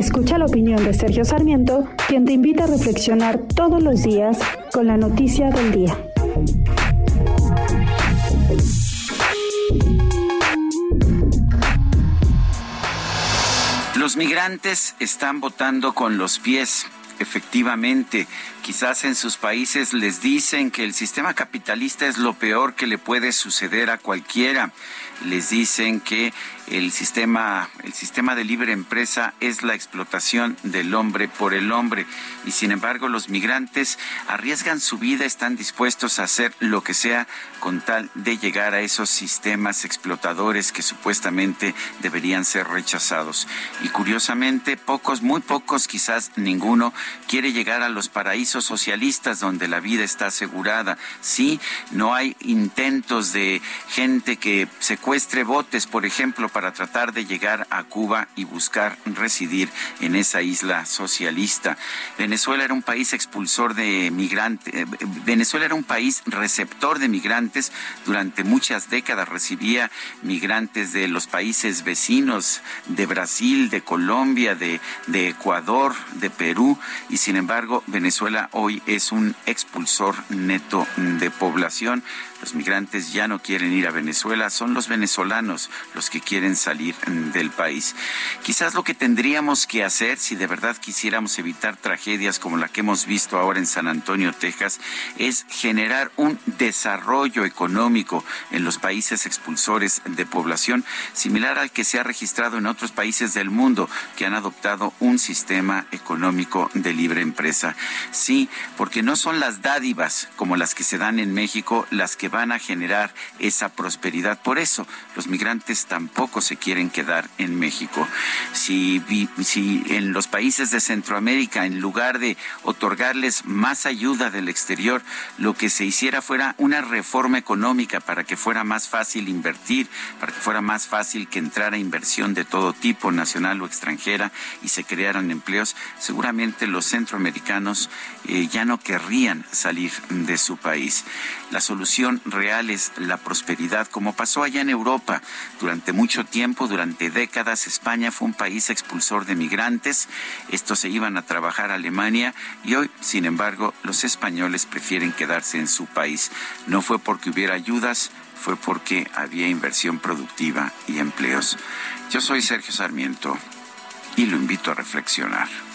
Escucha la opinión de Sergio Sarmiento, quien te invita a reflexionar todos los días con la noticia del día. Los migrantes están votando con los pies. Efectivamente, quizás en sus países les dicen que el sistema capitalista es lo peor que le puede suceder a cualquiera. Les dicen que el sistema, el sistema de libre empresa es la explotación del hombre por el hombre. Y sin embargo, los migrantes arriesgan su vida, están dispuestos a hacer lo que sea con tal de llegar a esos sistemas explotadores que supuestamente deberían ser rechazados. Y curiosamente, pocos, muy pocos, quizás ninguno, quiere llegar a los paraísos socialistas donde la vida está asegurada. Sí, no hay intentos de gente que secuestre botes, por ejemplo, para tratar de llegar a Cuba y buscar residir en esa isla socialista. Venezuela era un país expulsor de migrantes, eh, Venezuela era un país receptor de migrantes durante muchas décadas, recibía migrantes de los países vecinos, de Brasil, de Colombia, de, de Ecuador, de Perú, y sin embargo Venezuela hoy es un expulsor neto de población. Los migrantes ya no quieren ir a Venezuela, son los venezolanos los que quieren salir del país. Quizás lo que tendríamos que hacer, si de verdad quisiéramos evitar tragedias como la que hemos visto ahora en San Antonio, Texas, es generar un desarrollo económico en los países expulsores de población, similar al que se ha registrado en otros países del mundo que han adoptado un sistema económico de libre empresa. Sí, porque no son las dádivas como las que se dan en México las que van a generar esa prosperidad. Por eso los migrantes tampoco se quieren quedar en México. Si, en los países de Centroamérica, en lugar de otorgarles más ayuda del exterior, lo que se hiciera fuera una reforma económica para que fuera más fácil invertir, para que fuera más fácil que entrara inversión de todo tipo, nacional o extranjera, y se crearan empleos, seguramente los centroamericanos eh, ya no querrían salir de su país. La solución real es la prosperidad, como pasó allá en Europa. Durante mucho tiempo, durante décadas, España fue un país expulsor de migrantes. Estos se iban a trabajar a Alemania y hoy, sin embargo, los españoles prefieren quedarse en su país. No fue porque hubiera ayudas, fue porque había inversión productiva y empleos. Yo soy Sergio Sarmiento y lo invito a reflexionar.